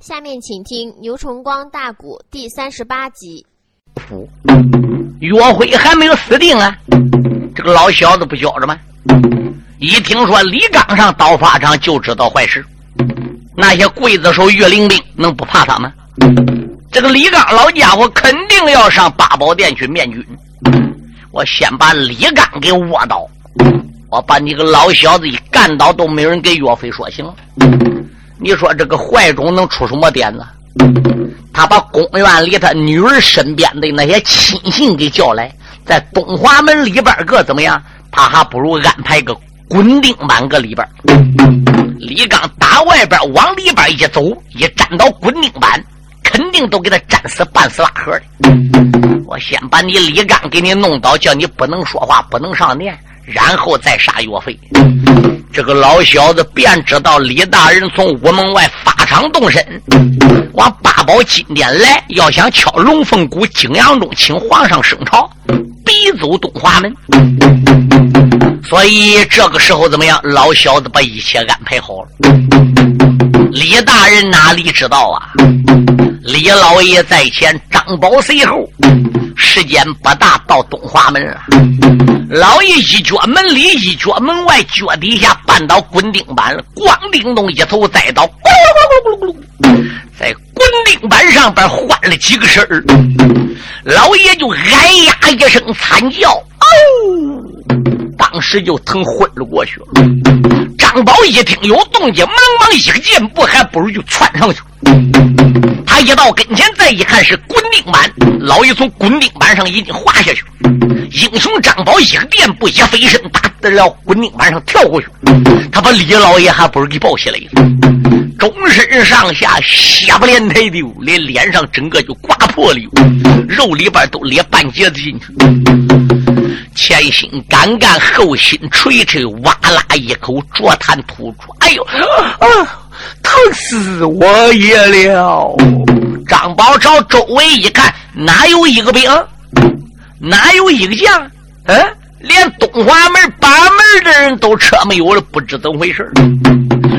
下面请听牛崇光大鼓第三十八集。岳飞还没有死定啊！这个老小子不觉着吗？一听说李刚上刀法场，就知道坏事。那些刽子手、岳灵兵能不怕他吗？这个李刚老家伙肯定要上八宝殿去面君。我先把李刚给窝倒，我把你个老小子一干倒，都没人给岳飞说行了。你说这个怀中能出什么点子？他把公园里他女儿身边的那些亲信给叫来，在东华门里边个怎么样？他还不如安排个滚钉板搁里边。李刚打外边往里边一走，一站到滚钉板，肯定都给他粘死半死拉活的。我先把你李刚给你弄倒，叫你不能说话，不能上殿，然后再杀岳飞。这个老小子便知道李大人从屋门外发场动身，往八宝金殿来，要想敲龙凤鼓，景阳钟，请皇上升朝，逼走东华门。所以这个时候怎么样？老小子把一切安排好了。李大人哪里知道啊？李老爷在前，张宝随后，时间不大，到东华门了。老爷一脚门里，一脚门外，脚底下绊倒滚钉板了，咣叮咚一头栽倒，咕噜咕噜咕噜咕噜，在滚钉板上边换了几个身儿。老爷就哎呀一声惨叫，哦！当时就疼昏了过去了。张宝一听有动静，忙忙一个箭步，还不如就窜上去了。他一到跟前，再一看是滚钉板，老爷从滚钉板上已经滑下去。英雄张宝一个箭步，一飞身打在了滚钉板上跳过去。他把李老爷还不如给抱起来了，终身上下血不连台的，连脸上整个就刮破了，肉里边都裂半截子进去。前心干干，后心垂垂，哇啦一口浊痰吐出。哎呦，啊，疼死我也了！张宝朝周围一看，哪有一个兵？哪有一个将？嗯，连东华门八门的人都车没有了，不知怎么回事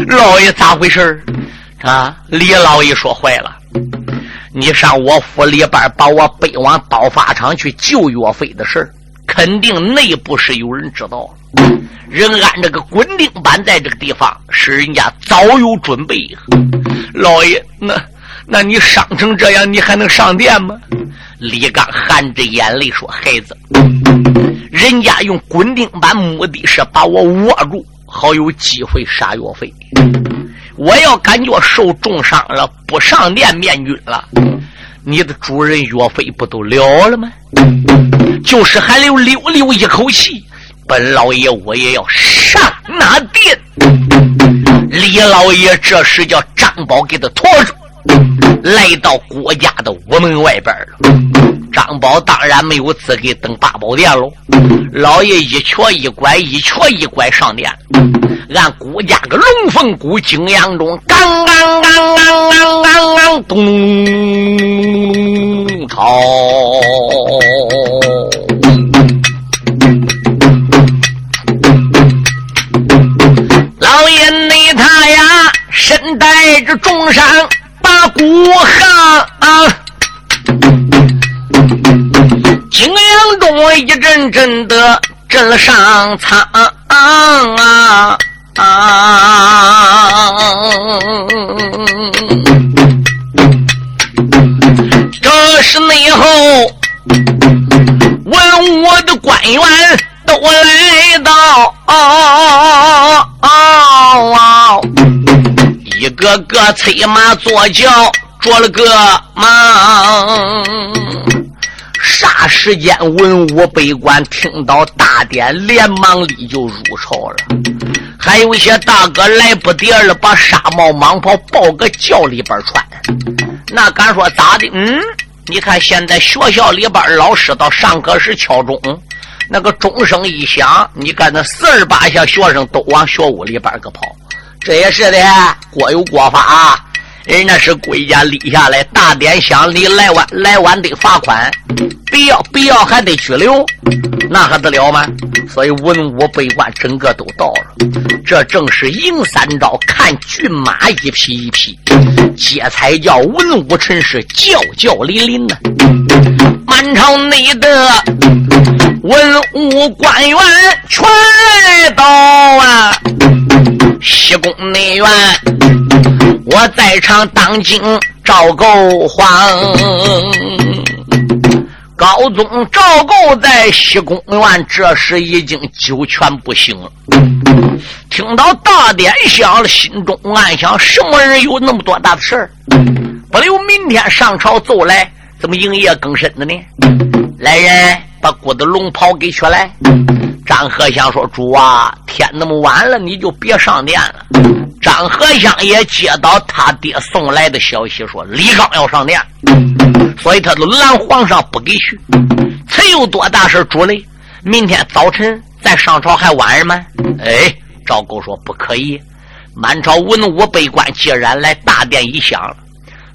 老爷咋回事啊？李老爷说坏了，你上我府里边把我背往刀法场去救岳飞的事肯定内部是有人知道，人安这个滚钉板在这个地方，是人家早有准备。老爷，那那你伤成这样，你还能上殿吗？李刚含着眼泪说：“孩子，人家用滚钉板，目的是把我握住，好有机会杀岳飞。我要感觉受重伤了，不上殿面君了。”你的主人岳飞不都了了吗？就是还留留留一口气，本老爷我也要上那殿。李老爷这时叫张宝给他拖住，来到郭家的屋门外边了。张宝当然没有资格登八宝殿喽。老爷一瘸一拐，一瘸一拐上殿。俺孤家个龙凤谷，景阳钟，刚刚刚刚刚刚刚咚朝。老爷内他呀，身带着重伤，把鼓行。景阳钟一阵阵的震上苍啊！啊！这是内后文武的官员都来到啊，一个个催马坐轿，着了个忙。霎时间，文武百官听到大典，连忙里就入朝了。还有一些大哥来不得了，把纱帽、蟒袍抱个轿里边穿。那敢说咋的？嗯，你看现在学校里边老师到上课时敲钟，那个钟声一响，你看那四十八下学生都往学屋里边个跑。这也是的，国有国法。人家是国家立下来，大典响礼来晚来晚得罚款，必要必要还得拘留，那还得了吗？所以文武百官整个都到了，这正是迎三招，看骏马一匹一匹。这才叫文武臣是叫叫淋淋呐。满朝内的文武官员全来到啊，西宫内院，我在场当今赵构皇。高宗赵构在西宫院，这时已经九泉不行了。听到大典响了，心中暗想：什么人有那么多大的事儿？不留明天上朝奏来，怎么营业更深的呢？来人，把姑的龙袍给取来。张和祥说：“主啊，天那么晚了，你就别上殿了。”张和祥也接到他爹送来的消息，说李刚要上殿。所以他都拦皇上不给去，才有多大事主嘞？明天早晨再上朝还晚吗？哎，赵构说不可以。满朝文武百官既然来大殿一响，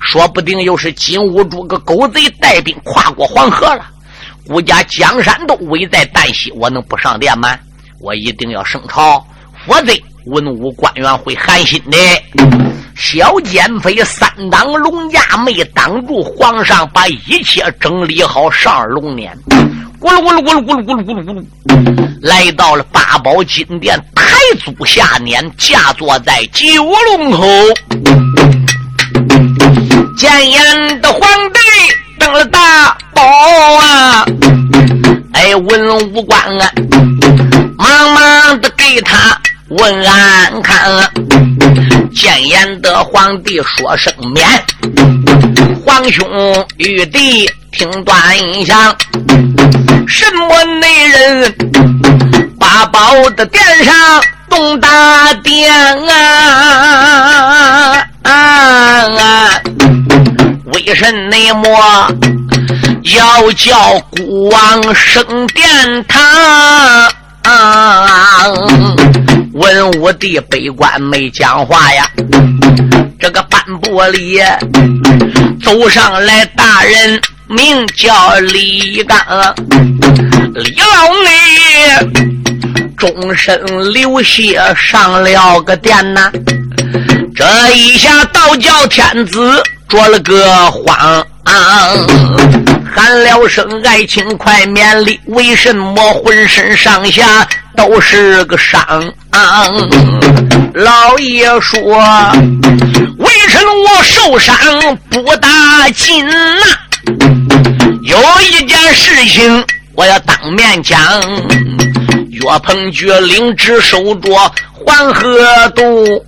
说不定又是金兀术个狗贼带兵跨过黄河了。顾家江山都危在旦夕，我能不上殿吗？我一定要升朝，否则文武官员会寒心的。小奸妃三挡龙驾没挡住皇上，把一切整理好上龙辇，咕噜咕噜咕噜咕噜咕噜咕噜咕噜，来到了八宝金殿，抬足下辇，驾坐在九龙口。见眼的皇帝登了大宝啊！哎，文武官啊，忙忙的给他问安看。见言的皇帝说声免，皇兄玉帝听端详，什么内人八宝的殿上动大殿啊？啊啊为什内么要叫孤王升殿堂？文武帝悲观没讲话呀，这个半部里走上来大人，名叫李刚，李老内终身流血上了个殿呐，这一下倒叫天子着了个慌。喊了声爱卿快免礼，为什么浑身上下都是个伤？老爷说，为什么我受伤不打紧呐？有一件事情我要当面讲，岳鹏举领旨守着黄河渡。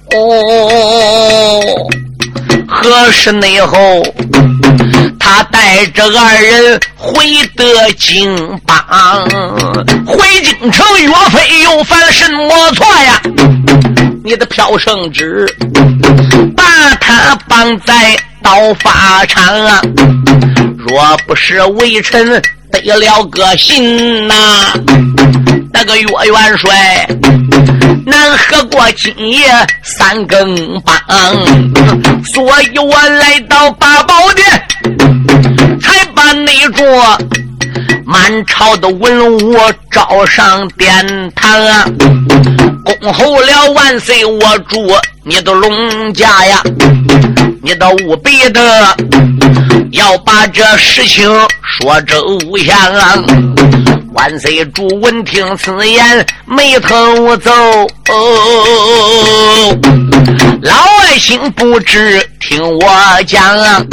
何时内后，他带着二人回得京邦，回京城，岳飞又犯什么错呀？你的飘圣旨，把他绑在刀法场啊！若不是微臣得了个信呐，那个岳元帅。难喝过今夜三更半，所以我来到八宝殿，才把那桌满朝的文武召上殿堂啊！恭候了万岁，我祝你的龙家呀！你的务必的要把这事情说周详啊！万岁主闻听此言，眉头皱。哦老百姓不知听我讲，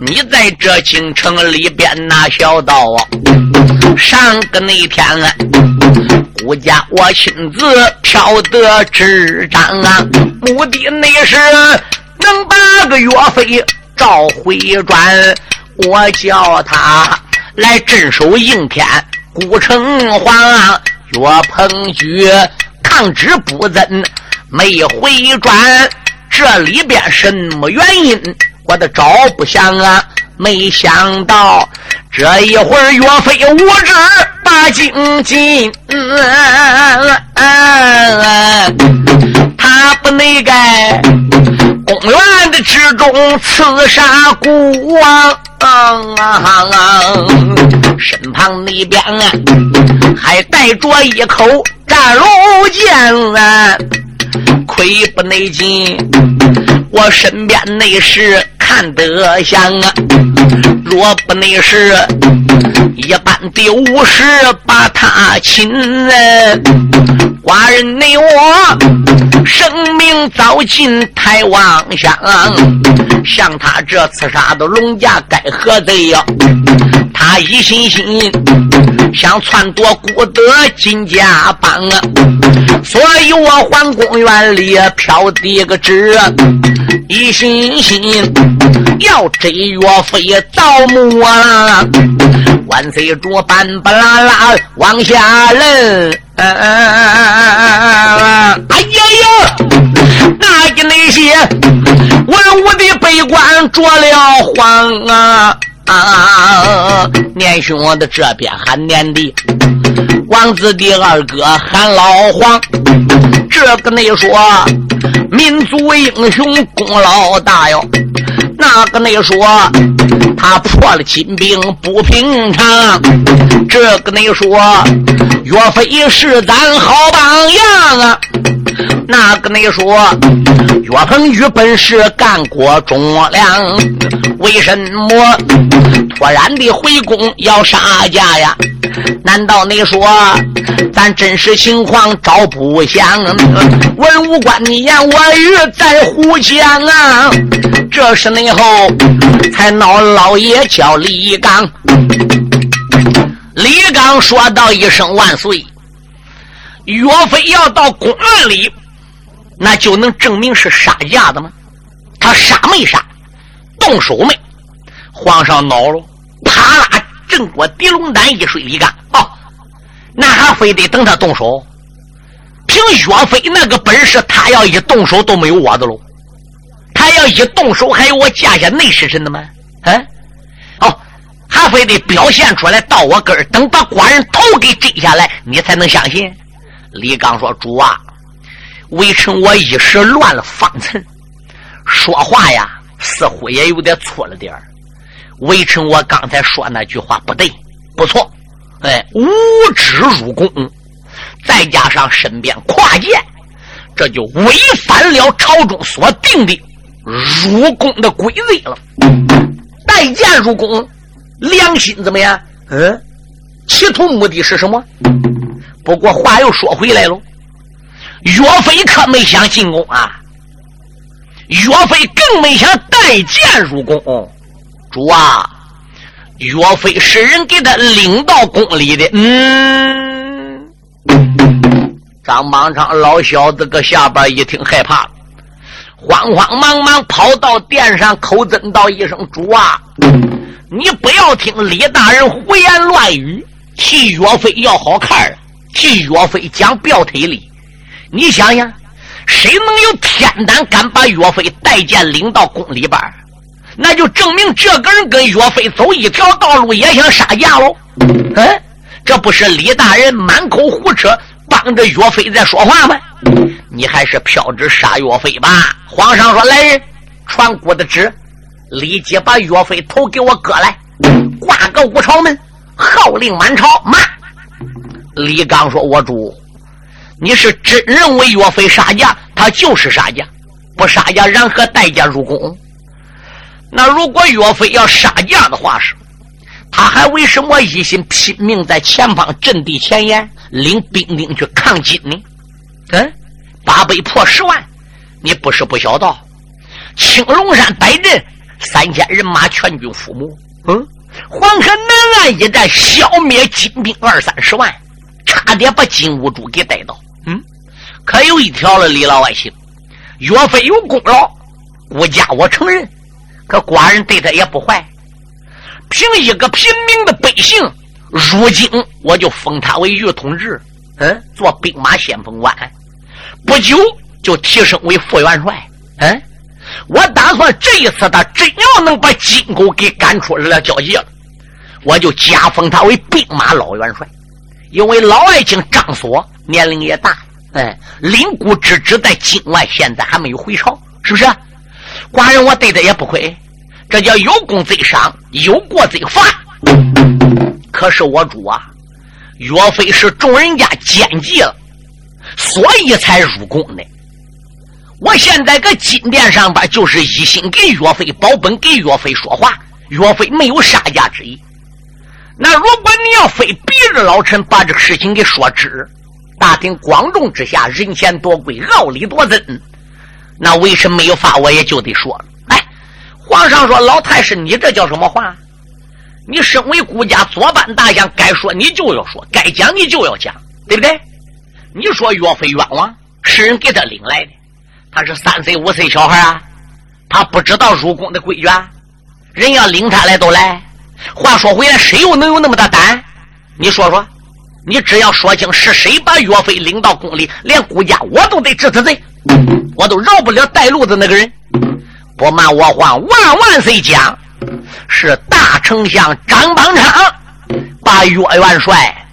你在这京城里边那小道啊，上个那天啊，顾家我亲自飘得纸张啊，目的那是能把个岳飞召回转，我叫他来镇守应天。孤城隍岳鹏举抗旨不遵，没回转，这里边什么原因？我都找不详啊！没想到这一会儿岳飞无知把京进，他不那个公园的之中刺杀孤王。啊啊啊身旁那边啊，还带着一口战龙剑啊，亏不内劲，我身边内侍看得像啊，若不内侍，一般的武士把他擒。寡人你我生命早尽太妄想，像他这刺杀的龙家该何罪呀？他一心心想篡夺孤德金家帮啊，所以我还公园里飘的个纸，一心心要追岳飞盗墓啊！万岁主板不拉拉往下扔。哎哎哎哎哎哎哎，哎呀呀！那个那些文武的悲官着了慌啊！啊！年兄的这边喊年的，王子的二哥喊老黄。这个你说，民族英雄功劳大哟。那个你说，他破了金兵不平常。这个你说，岳飞是咱好榜样啊。那个你说，岳鹏宇本是干过忠良，为什么突然的回宫要杀家呀？难道你说咱真实情况招不详？文武官你言我语在胡讲啊！这是内后才闹老爷叫李刚。李刚说道一声万岁。岳飞要到公园里，那就能证明是杀架的吗？他杀没杀？动手没？皇上恼了，啪啦，震过狄龙丹一水一干。哦，那还非得等他动手？凭岳飞那个本事，他要一动手都没有我的喽。他要一动手，还有我家下内侍臣的吗？嗯，哦，还非得表现出来到我跟儿，等把寡人头给摘下来，你才能相信。李刚说：“主啊，微臣我一时乱了方寸，说话呀，似乎也有点错了点儿。微臣我刚才说那句话不对，不错。哎，无知入宫，再加上身边跨剑，这就违反了朝中所定的入宫的规则了。带剑入宫，良心怎么样？嗯，企图目的是什么？”不过话又说回来了，岳飞可没想进宫啊，岳飞更没想带剑入宫。主啊，岳飞是人给他领到宫里的。嗯，张邦昌老小子搁下边一听害怕了，慌慌忙忙跑到殿上，口尊道一声：“主啊，你不要听李大人胡言乱语，替岳飞要好看了。”替岳飞讲表推理，你想想，谁能有天胆敢把岳飞带剑领到宫里边那就证明这个人跟岳飞走一条道路，也想杀驾喽。嗯，这不是李大人满口胡扯，帮着岳飞在说话吗？你还是飘旨杀岳飞吧。皇上说：“来人，传国的旨，立即把岳飞头给我割来，挂个五朝门，号令满朝。”慢。李刚说：“我主，你是真认为岳飞杀将，他就是杀将，不杀将，然何代价入宫？那如果岳飞要杀将的话，是，他还为什么一心拼命在前方阵地前沿领兵丁去抗金呢？嗯，八百破十万，你不是不晓得？青龙山摆阵，三千人马全军覆没。嗯，黄河南岸一战，消灭金兵二三十万。”差点把金兀术给逮到，嗯，可有一条了，李老百姓，岳飞有功劳，国家我承认，可寡人对他也不坏。凭一个平民的百姓如今，我就封他为御统制，嗯，做兵马先锋官，不久就提升为副元帅，嗯，我打算这一次他真要能把金狗给赶出来了交界了，我就加封他为兵马老元帅。因为老爱卿张所年龄也大，哎，领孤之职在境外，现在还没有回朝，是不是？寡人我对他也不亏，这叫有功则赏，有过则罚。可是我主啊，岳飞是众人家奸计了，所以才入宫的。我现在搁金殿上边，就是一心给岳飞保本，给岳飞说话。岳飞没有杀家之意。那如果你要非逼着老臣把这个事情给说直，大庭广众之下，人前多贵，傲里多真，那为什么没有发？我也就得说了。哎，皇上说：“老太师，你这叫什么话？你身为孤家左班大将，该说你就要说，该讲你就要讲，对不对？你说岳飞冤枉，是人给他领来的，他是三岁五岁小孩啊，他不知道入宫的规矩啊，人要领他来都来。”话说回来，谁又能有那么大胆？你说说，你只要说清是谁把岳飞领到宫里，连顾家我都得治他罪，我都饶不了带路的那个人。不瞒我话万万岁讲，是大丞相张邦昌把岳元帅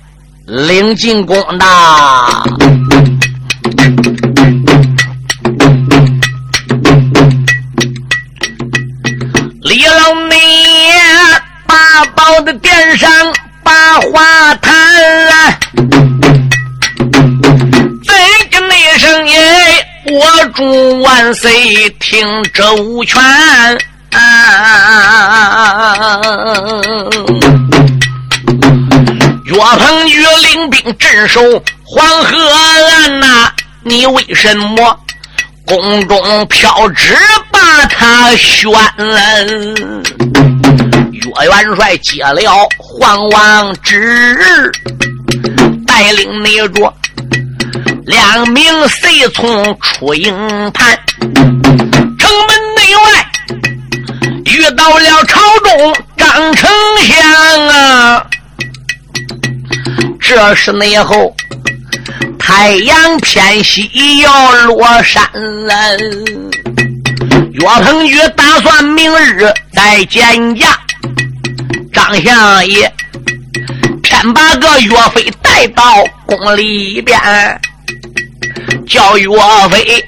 领进宫的。我的殿上把话谈，再跟那声音，我祝万岁听周全。岳鹏举领兵镇守黄河岸呐，你为什么宫中飘旨把他宣？岳元帅接了皇王旨，带领那着两名随从出营盘，城门内外遇到了朝中张丞相啊！这是内后太阳偏西要落山了，岳鹏举打算明日再见驾。张相也偏把个岳飞带到宫里边，叫岳飞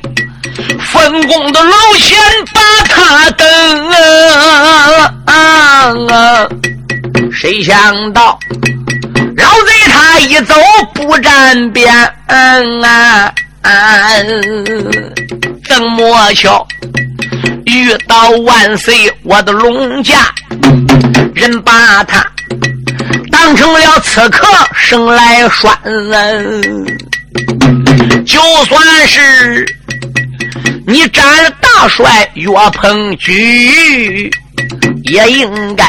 分宫的楼前把他等！谁想到老贼他一走不沾边啊！怎么巧遇到万岁我的龙家？人把他当成了刺客，生来拴。就算是你斩了大帅岳鹏举，也应该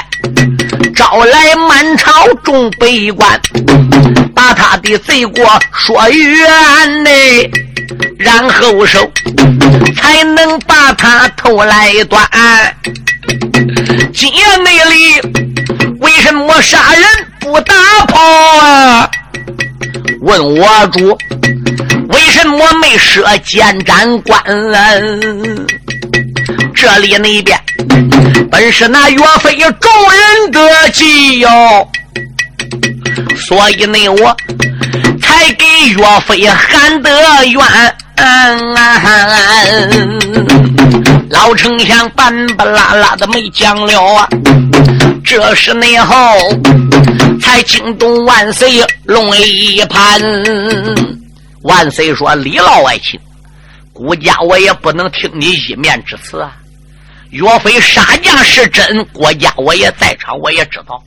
招来满朝众百官，把他的罪过说圆呢，然后手才能把他头来断。今夜内里为什么杀人不打炮啊？问我主，为什么没设监斩官？这里那边本是那岳飞众人的计哟，所以呢我才给岳飞喊得冤。嗯老丞相半巴拉拉的没讲了啊！这是内后才惊动万岁龙一盘。万岁说：“李老爱卿，孤家我也不能听你一面之词啊！岳飞杀价是真，国家我也在场，我也知道。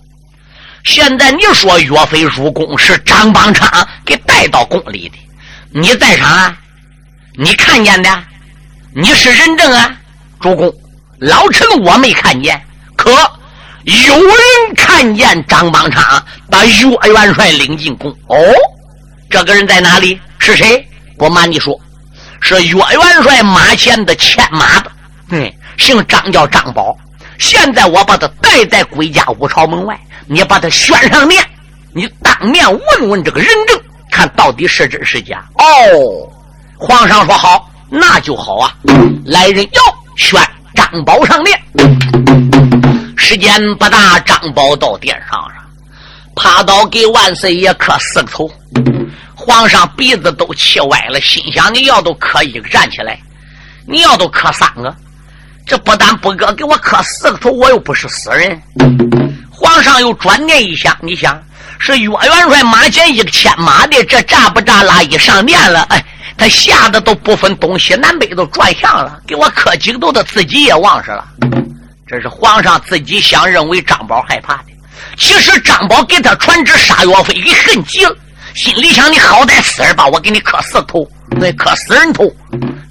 现在你说岳飞入宫是张邦昌给带到宫里的，你在场啊？”你看见的，你是人证啊，主公。老臣我没看见，可有人看见张邦昌把岳元帅领进宫。哦，这个人在哪里？是谁？不瞒你说，是岳元帅马前的牵马的。嗯，姓张，叫张宝。现在我把他带在归家五朝门外，你把他宣上面，你当面问问这个人证，看到底是真是假。哦。皇上说好，那就好啊！来人，要宣张宝上殿。时间不大，张宝到殿上了，趴倒给万岁爷磕四个头。皇上鼻子都气歪了，心想：你要都磕一个站起来，你要都磕三个，这不但不搁给我磕四个头，我又不是死人。皇上又转念一想，你想是岳元帅马前一个牵马的，这扎不扎拉一上殿了？哎。他吓得都不分东西南北，都转向了，给我磕几个头，他自己也忘事了。这是皇上自己想认为张宝害怕的，其实张宝给他传旨杀岳飞，给恨极了，心里想：你好歹死人吧，我给你磕四头，那磕死人头。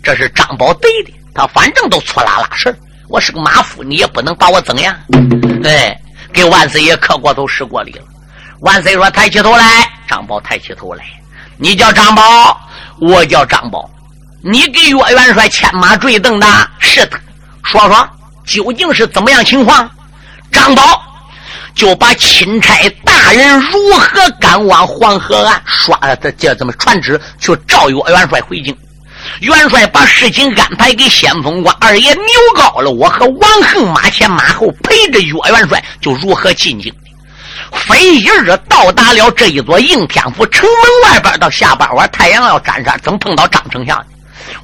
这是张宝对的，他反正都错拉拉事我是个马夫，你也不能把我怎样。哎，给万岁爷磕过头施过礼了。万岁说：“抬起头来。”张宝抬起头来：“你叫张宝，我叫张宝。你给岳元帅牵马坠镫的，是的。说说。”究竟是怎么样情况？张宝就把钦差大人如何赶往黄河岸，刷这这怎么传旨去召岳元帅回京？元帅把事情安排给先锋官二爷牛高了，我和王恒马前马后陪着岳元帅就如何进京。非一日到达了这一座应天府城门外边，到下半晚太阳要沾山，怎么碰到张丞相？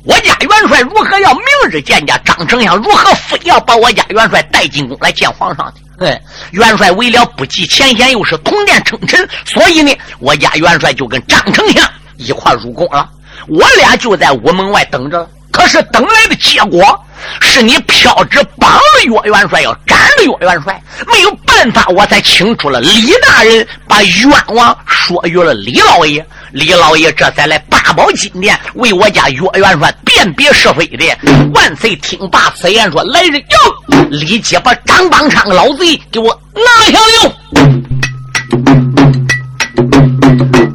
我家元帅如何要明日见见张丞相？如何非要把我家元帅带进宫来见皇上的？哎，元帅为了不计前嫌，又是统殿称臣，所以呢，我家元帅就跟张丞相一块入宫了。我俩就在屋门外等着。可是等来的结果是你飘旨绑了岳元帅，要斩了岳元帅，没有办法，我才请出了李大人，把冤枉说与了李老爷。李老爷这才来八宝金殿为我家岳元帅辨别是非的。万岁听罢此言，说：“来人哟，立即把张邦昌老贼给我拿下哟！”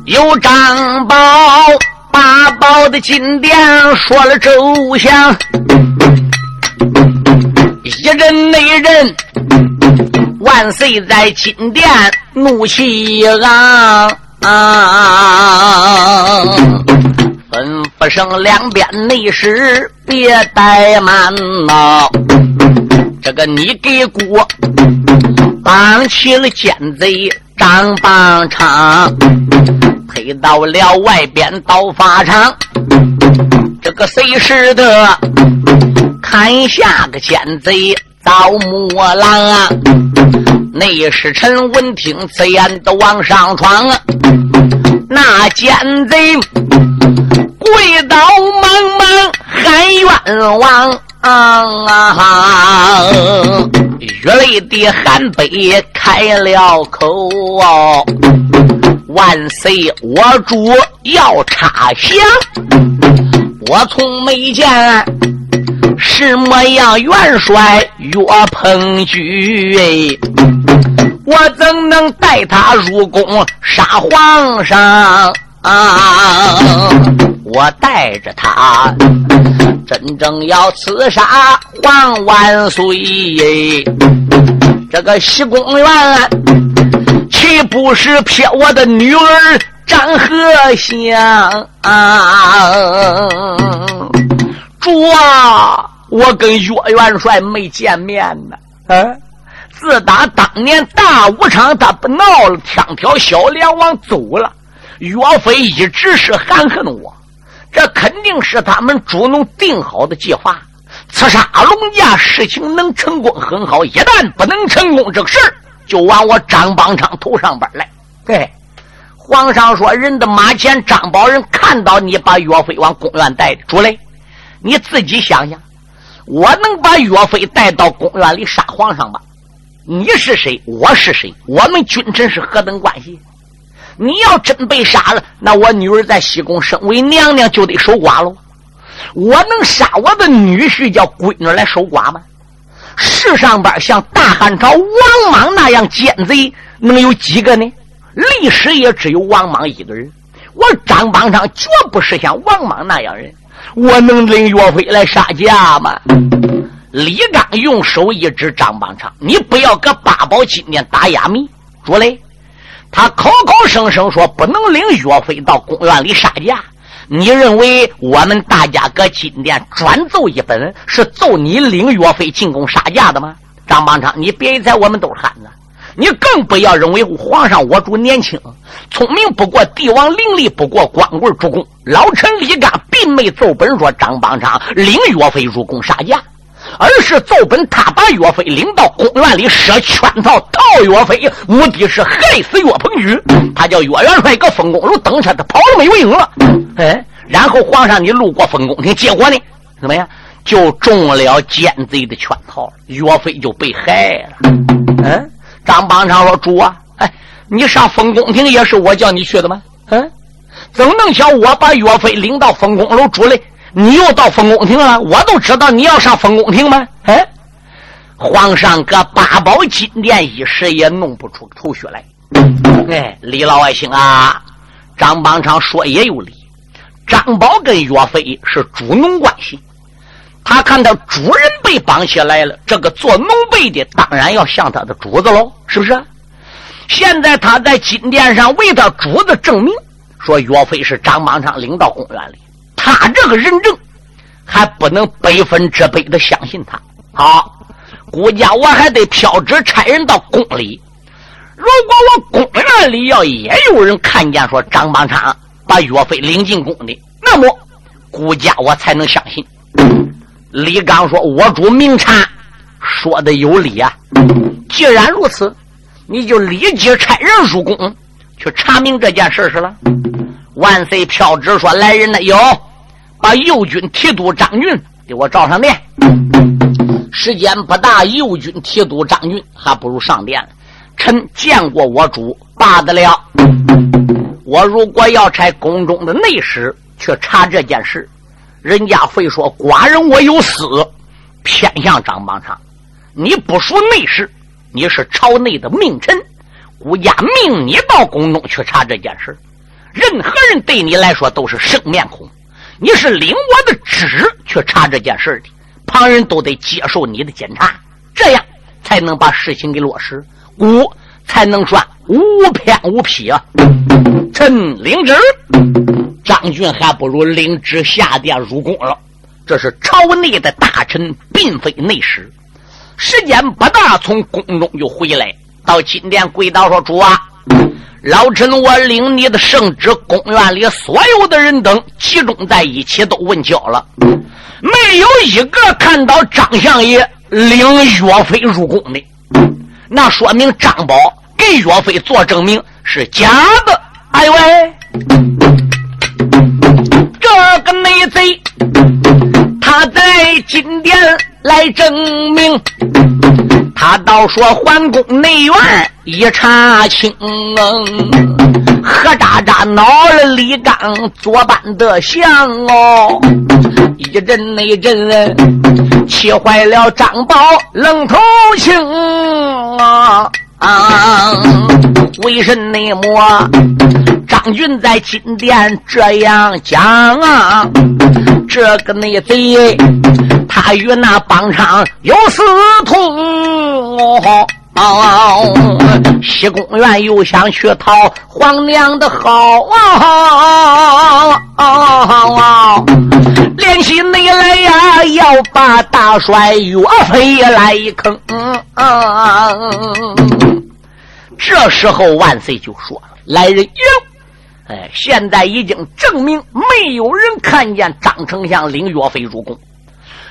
有张宝八宝的金殿说了周详，一人内人，万岁在金殿怒气昂。啊！吩咐声两边内侍别怠慢呐！这个你给姑绑起了奸贼张邦昌，推到了外边刀法场。这个谁使得砍下个奸贼遭木郎啊？内侍臣闻听此言，都往上闯啊！那奸贼跪倒茫茫喊冤枉啊！月泪的喊悲开了口哦！万岁，我主要插降，我从没见什么样元帅岳鹏举我怎能带他入宫杀皇上啊？我带着他，真正要刺杀皇万岁。这个西宫院，你不是骗我的女儿张和香啊？主啊，我跟岳元帅没见面呢，啊？自打当年大武场他不闹了，枪挑小梁王走了，岳飞一直是含恨我。这肯定是他们主农定好的计划，刺杀龙家事情能成功很好，一旦不能成功，这个事儿就往我张邦昌头上边来。对，皇上说人的马前张宝仁看到你把岳飞往公园带着，主嘞，你自己想想，我能把岳飞带到公园里杀皇上吗？你是谁？我是谁？我们君臣是何等关系？你要真被杀了，那我女儿在西宫身为娘娘就得守寡喽。我能杀我的女婿叫闺女来守寡吗？世上边像大汉朝王莽那样奸贼能有几个呢？历史也只有王莽一个人。我张邦昌绝不是像王莽那样人。我能领岳飞来杀驾吗？李刚用手一指张邦昌：“你不要搁八宝金殿打哑谜。”主嘞，他口口声声说不能领岳飞到公园里杀价。你认为我们大家搁金殿专奏一本，是奏你领岳飞进宫杀驾的吗？张邦昌，你别以为我们都是汉子，你更不要认为皇上我主年轻聪明不过帝王，伶俐不过光棍主公。老臣李刚并没奏本说张邦昌领岳飞入宫杀驾。而是奏本，他把岳飞领到公园里设圈套套岳飞，目的是害死岳鹏举。他叫岳元帅搁封公路等车，他跑了没有影了。哎，然后皇上你路过封宫亭，结果呢，怎么样？就中了奸贼的圈套，岳飞就被害了。嗯，张邦昌说：“主啊，哎，你上封宫亭也是我叫你去的吗？嗯，怎么能巧我把岳飞领到封宫楼住嘞？你又到封宫亭了？我都知道你要上封宫亭吗？哎，皇上搁八宝金殿一时也弄不出头绪来。哎，李老爱卿啊，张邦昌说也有理。张宝跟岳飞是主农关系。”他看到主人被绑起来了，这个做农辈的当然要向他的主子喽，是不是？现在他在金殿上为他主子证明，说岳飞是张邦昌领到公园里，他这个人证还不能百分之百的相信他。好，顾家我还得飘旨差人到宫里。如果我公园里要也有人看见说张邦昌把岳飞领进宫的，那么顾家我才能相信。李刚说：“我主明察说的有理啊！既然如此，你就立即差人入宫去查明这件事是了。”万岁飘旨说：“来人呢？有，把右军提督张俊给我召上殿。时间不大，右军提督张俊还不如上殿。臣见过我主，罢得了。我如果要差宫中的内侍去查这件事。”人家会说寡人我有私，偏向张邦昌。你不属内侍，你是朝内的命臣，国家命你到宫中去查这件事。任何人对你来说都是生面孔。你是领我的旨去查这件事的，旁人都得接受你的检查，这样才能把事情给落实，故才能算无偏无僻啊。臣领旨。张俊还不如领旨下殿入宫了。这是朝内的大臣，并非内史。时间不大，从宫中就回来，到金殿跪倒说：“主啊，老臣我领你的圣旨，宫院里所有的人等集中在一起，都问交了，没有一个看到张相爷领岳飞入宫的。那说明张宝给岳飞做证明是假的。哎喂！”这个内贼，他在金殿来证明，他倒说桓公内院一查清，何渣渣恼了李刚作伴的相哦，一阵内阵气坏了张宝愣头青啊啊！为什么？张俊在金殿这样讲啊，这个内贼，他与那帮昌有私通哦，西宫院又想去讨皇娘的好啊，联系内来呀，要把大帅岳飞来一坑。这时候万岁就说了：“来人有。”哎，现在已经证明没有人看见张丞相领岳飞入宫，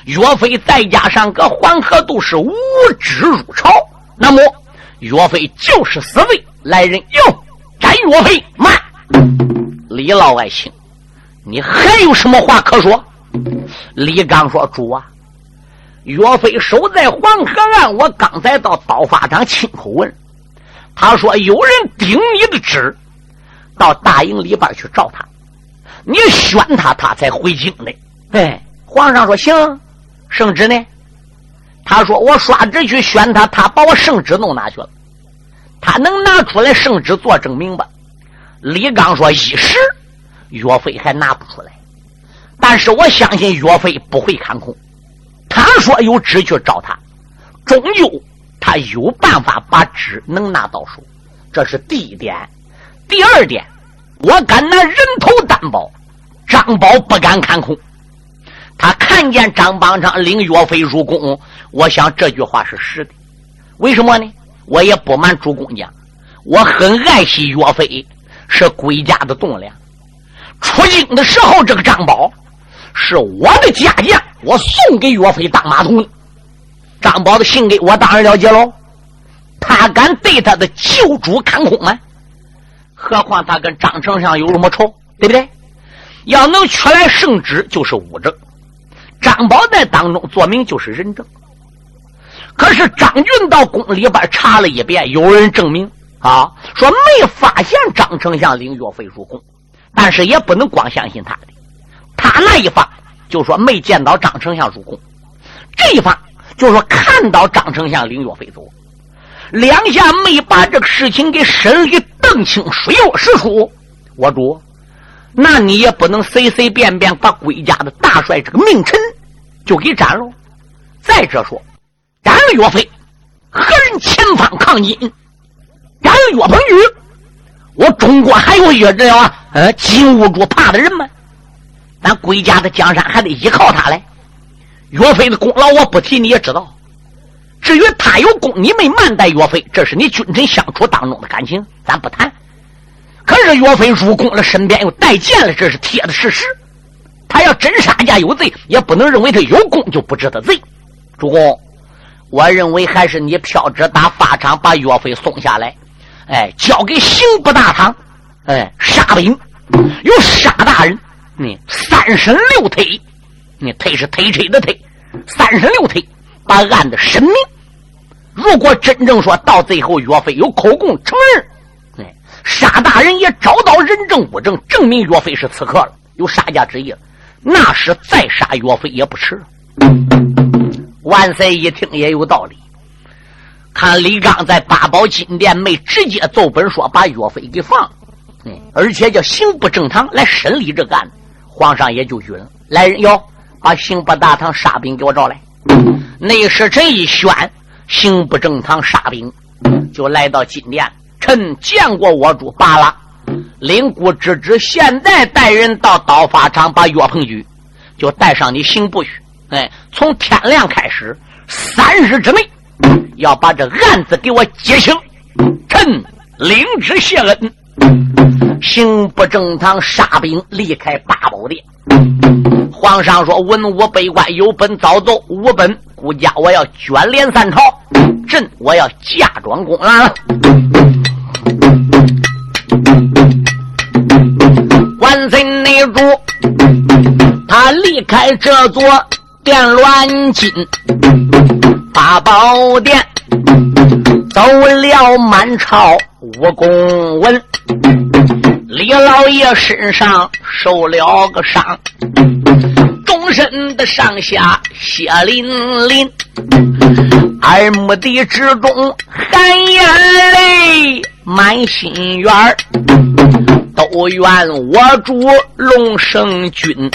岳飞再加上个黄河都是无知入朝，那么岳飞就是死罪。来人，哟，斩岳飞！慢，李老爱卿，你还有什么话可说？李刚说：“主啊，岳飞守在黄河岸，我刚才到刀法场亲口问，他说有人顶你的旨。”到大营里边去找他，你选他，他才回京的。哎，皇上说行，圣旨呢？他说我刷旨去选他，他把我圣旨弄哪去了？他能拿出来圣旨做证明吧？李刚说一时岳飞还拿不出来，但是我相信岳飞不会看空。他说有旨去找他，终究他有办法把旨能拿到手，这是第一点。第二点。我敢拿人头担保，张宝不敢看空。他看见张邦昌领岳飞入宫，我想这句话是实的。为什么呢？我也不瞒主公讲，我很爱惜岳飞，是归家的栋梁。出京的时候，这个张宝是我的家将，我送给岳飞当马童。张宝的性格我当然了解喽。他敢对他的旧主看空吗？何况他跟张丞相有什么仇，对不对？要能取来圣旨，就是武正。张宝在当中做名就是人证。可是张俊到宫里边查了一遍，有人证明啊，说没发现张丞相领岳飞入宫，但是也不能光相信他的。他那一方就说没见到张丞相入宫，这一方就说看到张丞相领岳飞走，两下没把这个事情给审理澄清、水落石出。我主，那你也不能随随便便把归家的大帅这个名臣就给斩了。再者说。斩了岳飞，何人前方抗金？斩了岳鹏宇，我中国还有一个人啊，呃，金兀术怕的人吗？咱归家的江山还得依靠他嘞。岳飞的功劳我不提，你也知道。至于他有功，你没慢待岳飞，这是你君臣相处当中的感情，咱不谈。可是岳飞入宫了，身边又带剑了，这是铁的事实。他要真杀家有罪，也不能认为他有功就不知得罪。主公。我认为还是你飘着打法场，把岳飞送下来，哎，交给刑部大堂，哎，沙兵有杀大人，你三审六推，你推是推车的推，三审六推，把案子审明。如果真正说到最后岳飞有口供承认，沙大人也找到人证物证，证明岳飞是刺客了，有杀家之意了，那是再杀岳飞也不迟。万岁一听也有道理，看李刚在八宝金殿没直接奏本说把岳飞给放，嗯，而且叫刑部正堂来审理这个案子，皇上也就允了。来人哟，把刑部大堂沙兵给我找来。内侍臣一宣，刑部正堂沙兵就来到金殿。臣见过我主罢了。领姑之旨，现在带人到刀法场，把岳鹏举就带上你刑部去。哎，从天亮开始，三日之内要把这案子给我结清。臣领旨谢恩。刑部正堂杀兵离开八宝殿。皇上说：“文武百官有本早奏，无本孤家我要卷帘三朝。朕我要嫁妆公了。”万岁内主，他离开这座。殿乱金八宝殿，走了满朝武功文。李老爷身上受了个伤，终身的上下血淋淋，耳目的之中含眼泪，满心愿都怨我主龙生君。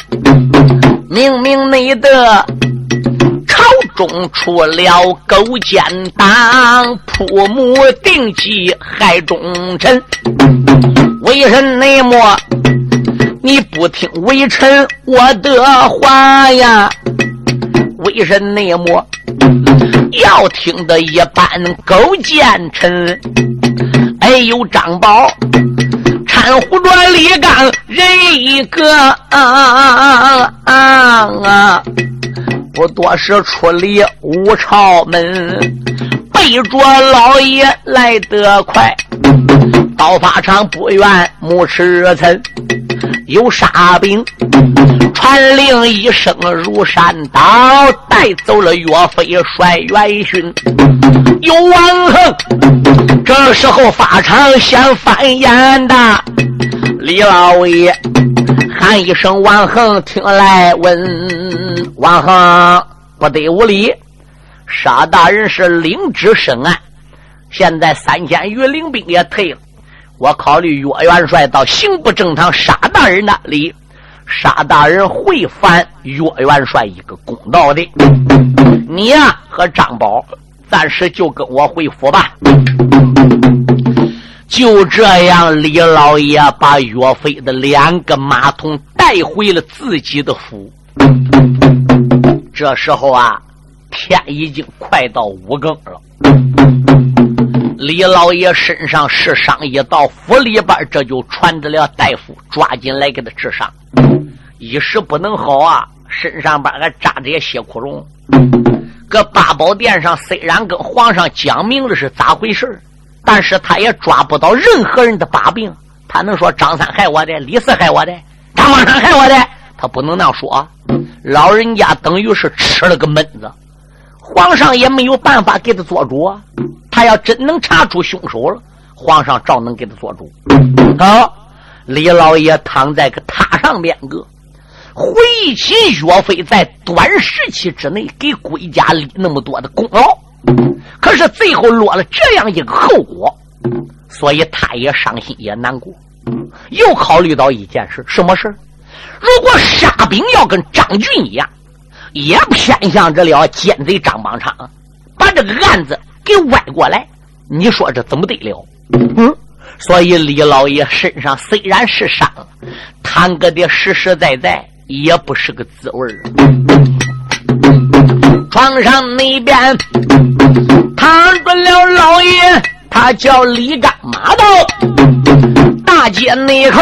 明明内得朝中出了勾践党，铺木定计害忠臣。为人内莫你不听微臣我的话呀？为人内莫要听的一般勾践臣？哎呦，张宝。胡着李刚人一个啊啊！不多时出离五朝门，背着老爷来得快。到法场不远木池村，有沙兵传令一声如山倒，带走了岳飞帅元勋。有王恒，这时候法场先翻眼的李老爷喊一声：“王恒，听来问王恒，不得无礼。沙大人是领旨审案，现在三千余领兵也退了。我考虑岳元帅到刑部正堂沙大人那里，沙大人会还岳元帅一个公道的。你呀和张宝。”暂时就跟我回府吧。就这样，李老爷把岳飞的两个马童带回了自己的府。这时候啊，天已经快到五更了。李老爷身上是伤一到，府里边这就传着了大夫，抓紧来给他治伤。一时不能好啊，身上边还扎着些血窟窿。搁八宝殿上，虽然跟皇上讲明了是咋回事但是他也抓不到任何人的把柄。他能说张三害我的，李四害我的？张邦昌害我的，他不能那样说。老人家等于是吃了个闷子，皇上也没有办法给他做主啊。他要真能查出凶手了，皇上照能给他做主。好，李老爷躺在个榻上边个，回忆起岳飞在短时期之内给归家立那么多的功劳，可是最后落了这样一个后果，所以他也伤心也难过。又考虑到一件事，什么事如果沙兵要跟张俊一样，也偏向这了奸贼张邦昌，把这个案子给歪过来，你说这怎么得了？嗯，所以李老爷身上虽然是伤，堂哥的实实在在也不是个滋味儿。床上那边躺着了老爷，他叫李刚马道。大街那口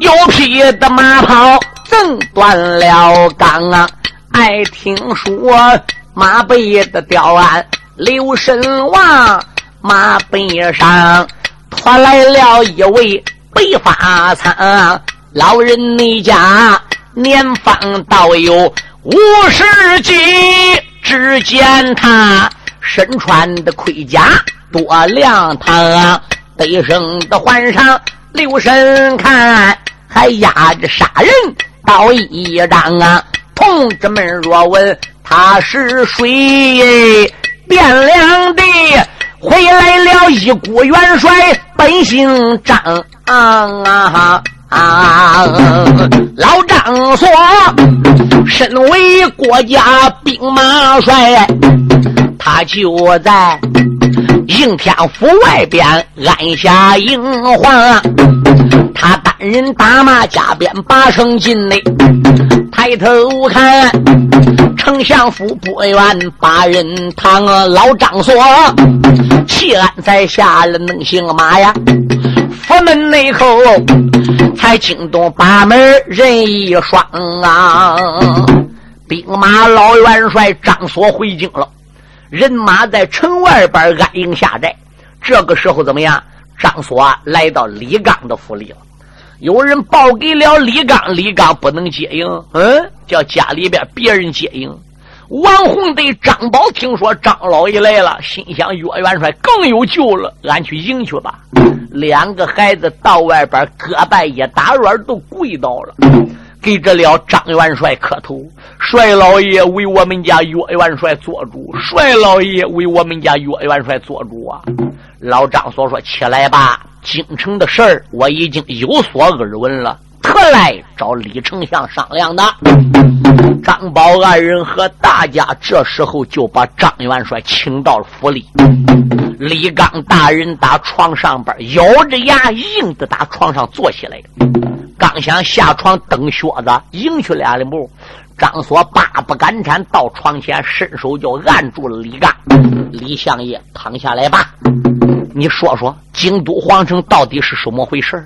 有匹的马跑，挣断了钢啊！爱听说马背的吊鞍刘神王，马背上拖来了一位白发苍老人，你家年方倒有五十几，只见他身穿的盔甲多亮堂。背生的换上留神看，还压着杀人刀一张啊！同志们若问他是谁，汴梁的回来了一股元帅，本姓张啊！老张说，身为国家兵马帅，他就在。应天府外边安下营房，他单人打马加鞭把声进内，抬头看丞相府不远八人堂，老张说齐安在下了能行马呀，府门内口才惊动八门人一双啊，兵马老元帅张所回京了。人马在城外边安营下寨，这个时候怎么样？张所来到李刚的府里了。有人报给了李刚，李刚不能接应，嗯，叫家里边别人接应。王洪对张宝听说张老爷来了，心想：岳元帅更有救了，俺去迎去吧。两个孩子到外边各拜一打软，都跪倒了。给这了张元帅磕头，帅老爷为我们家岳元帅做主，帅老爷为我们家岳元帅做主啊！老张所说：“起来吧，京城的事儿我已经有所耳闻了，特来找李丞相商量的。”张宝二人和大家这时候就把张元帅请到了府里。李刚大人打床上边咬着牙，硬的打床上坐起来。刚想下床蹬靴子迎去两里步，张所八不敢颤，到床前伸手就按住了李刚。李相爷躺下来吧，你说说京都皇城到底是什么回事？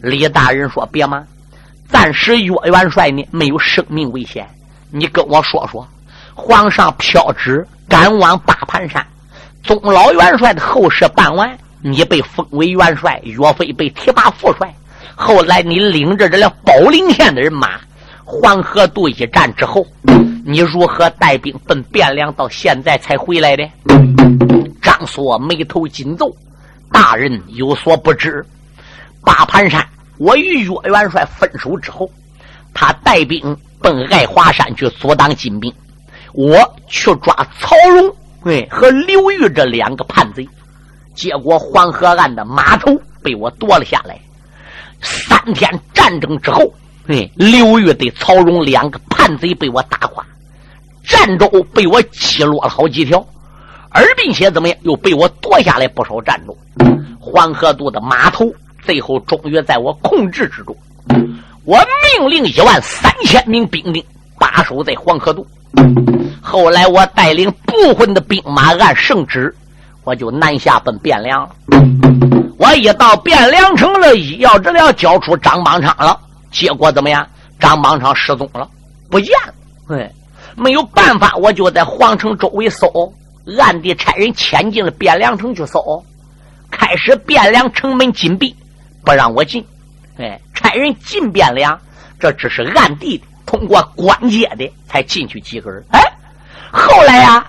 李大人说：“别忙，暂时岳元帅呢没有生命危险，你跟我说说，皇上飘旨赶往八盘山，宗老元帅的后事办完，你被封为元帅，岳飞被提拔副帅。”后来你领着这辆宝林县的人马，黄河渡一战之后，你如何带兵奔汴梁？到现在才回来的？张所眉头紧皱，大人有所不知，八盘山，我与岳元帅分手之后，他带兵奔爱华山去阻挡金兵，我去抓曹荣，哎，和刘玉这两个叛贼，结果黄河岸的码头被我夺了下来。三天战争之后，哎，刘玉对曹荣两个叛贼被我打垮，战州被我击落了好几条，而并且怎么样，又被我夺下来不少战州。黄河渡的码头最后终于在我控制之中。我命令一万三千名兵丁把守在黄河渡。后来我带领部分的兵马按圣旨，我就南下奔汴梁了。我一到汴梁城了，医药治疗交出张邦昌了，结果怎么样？张邦昌失踪了，不见了。哎，没有办法，我就在皇城周围搜，暗地差人潜进了汴梁城去搜。开始汴梁城门紧闭，不让我进。哎，差人进汴梁，这只是暗地的，通过关街的才进去几个人。哎，后来呀，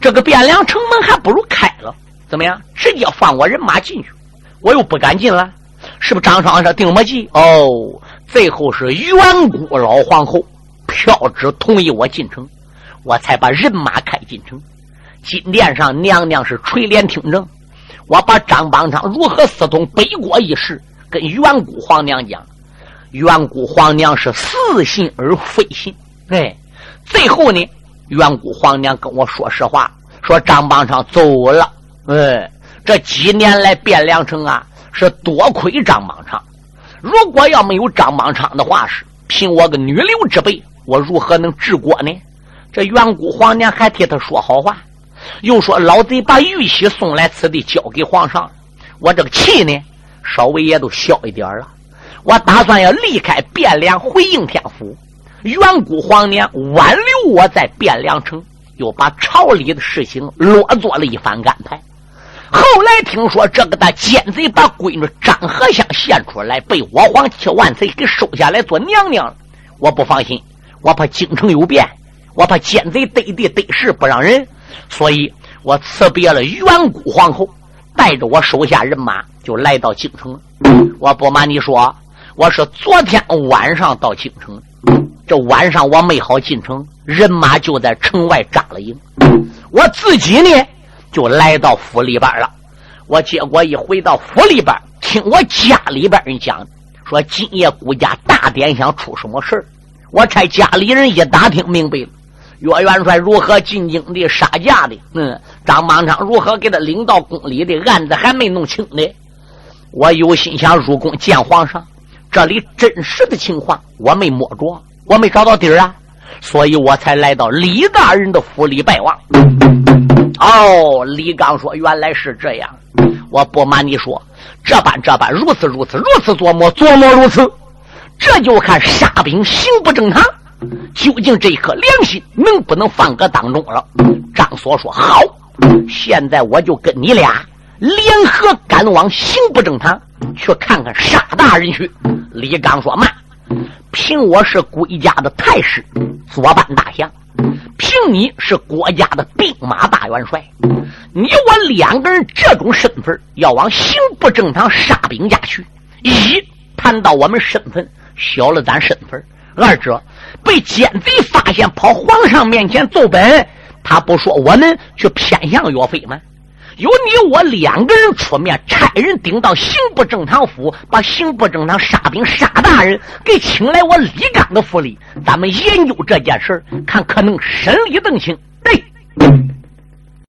这个汴梁城门还不如开了，怎么样？直接放我人马进去，我又不敢进了，是不是？张双说定么计？哦，最后是远古老皇后票旨同意我进城，我才把人马开进城。金殿上，娘娘是垂帘听政。我把张邦昌如何私通北国一事跟远古皇娘讲，远古皇娘是似信而非信。哎，最后呢，远古皇娘跟我说实话，说张邦昌走了。哎，这几年来汴梁城啊，是多亏张邦昌。如果要没有张邦昌的话，是凭我个女流之辈，我如何能治国呢？这远古皇娘还替他说好话。又说老贼把玉玺送来此地，交给皇上。我这个气呢，稍微也都消一点了。我打算要离开汴梁，回应天府。远古皇娘挽留我在汴梁城，又把朝里的事情落做了一番安排。后来听说这个大奸贼把闺女张和香献出来，被我皇七万岁给收下来做娘娘了。我不放心，我怕京城有变，我怕奸贼得地得势不让人。所以我辞别了远古皇后，带着我手下人马就来到京城。我不瞒你说，我是昨天晚上到京城，这晚上我没好进城，人马就在城外扎了营。我自己呢，就来到府里边了。我结果一回到府里边，听我家里边人讲，说今夜顾家大典想出什么事我差家里人一打听明白了。岳元帅如何进京的杀价的？嗯，张邦昌如何给他领到宫里的案子还没弄清呢？我有心想入宫见皇上，这里真实的情况我没摸着，我没找到底儿啊，所以我才来到李大人的府里拜望。哦，李刚说：“原来是这样，我不瞒你说，这般这般，如此如此，如此琢磨琢磨如此，这就看沙兵行不正常。”究竟这颗良心能不能放搁当中了？张所说好，现在我就跟你俩联合赶往刑部正堂去看看沙大人去。李刚说慢，凭我是归家的太师，左班大将；凭你是国家的兵马大元帅，你我两个人这种身份要往刑部正堂沙兵家去，一谈到我们身份，小了咱身份。二者被奸贼发现，跑皇上面前奏本，他不说我们去偏向岳飞吗？有你我两个人出面，差人顶到刑部正堂府，把刑部正堂沙兵沙大人给请来我李刚的府里，咱们研究这件事看可能审理邓清。对。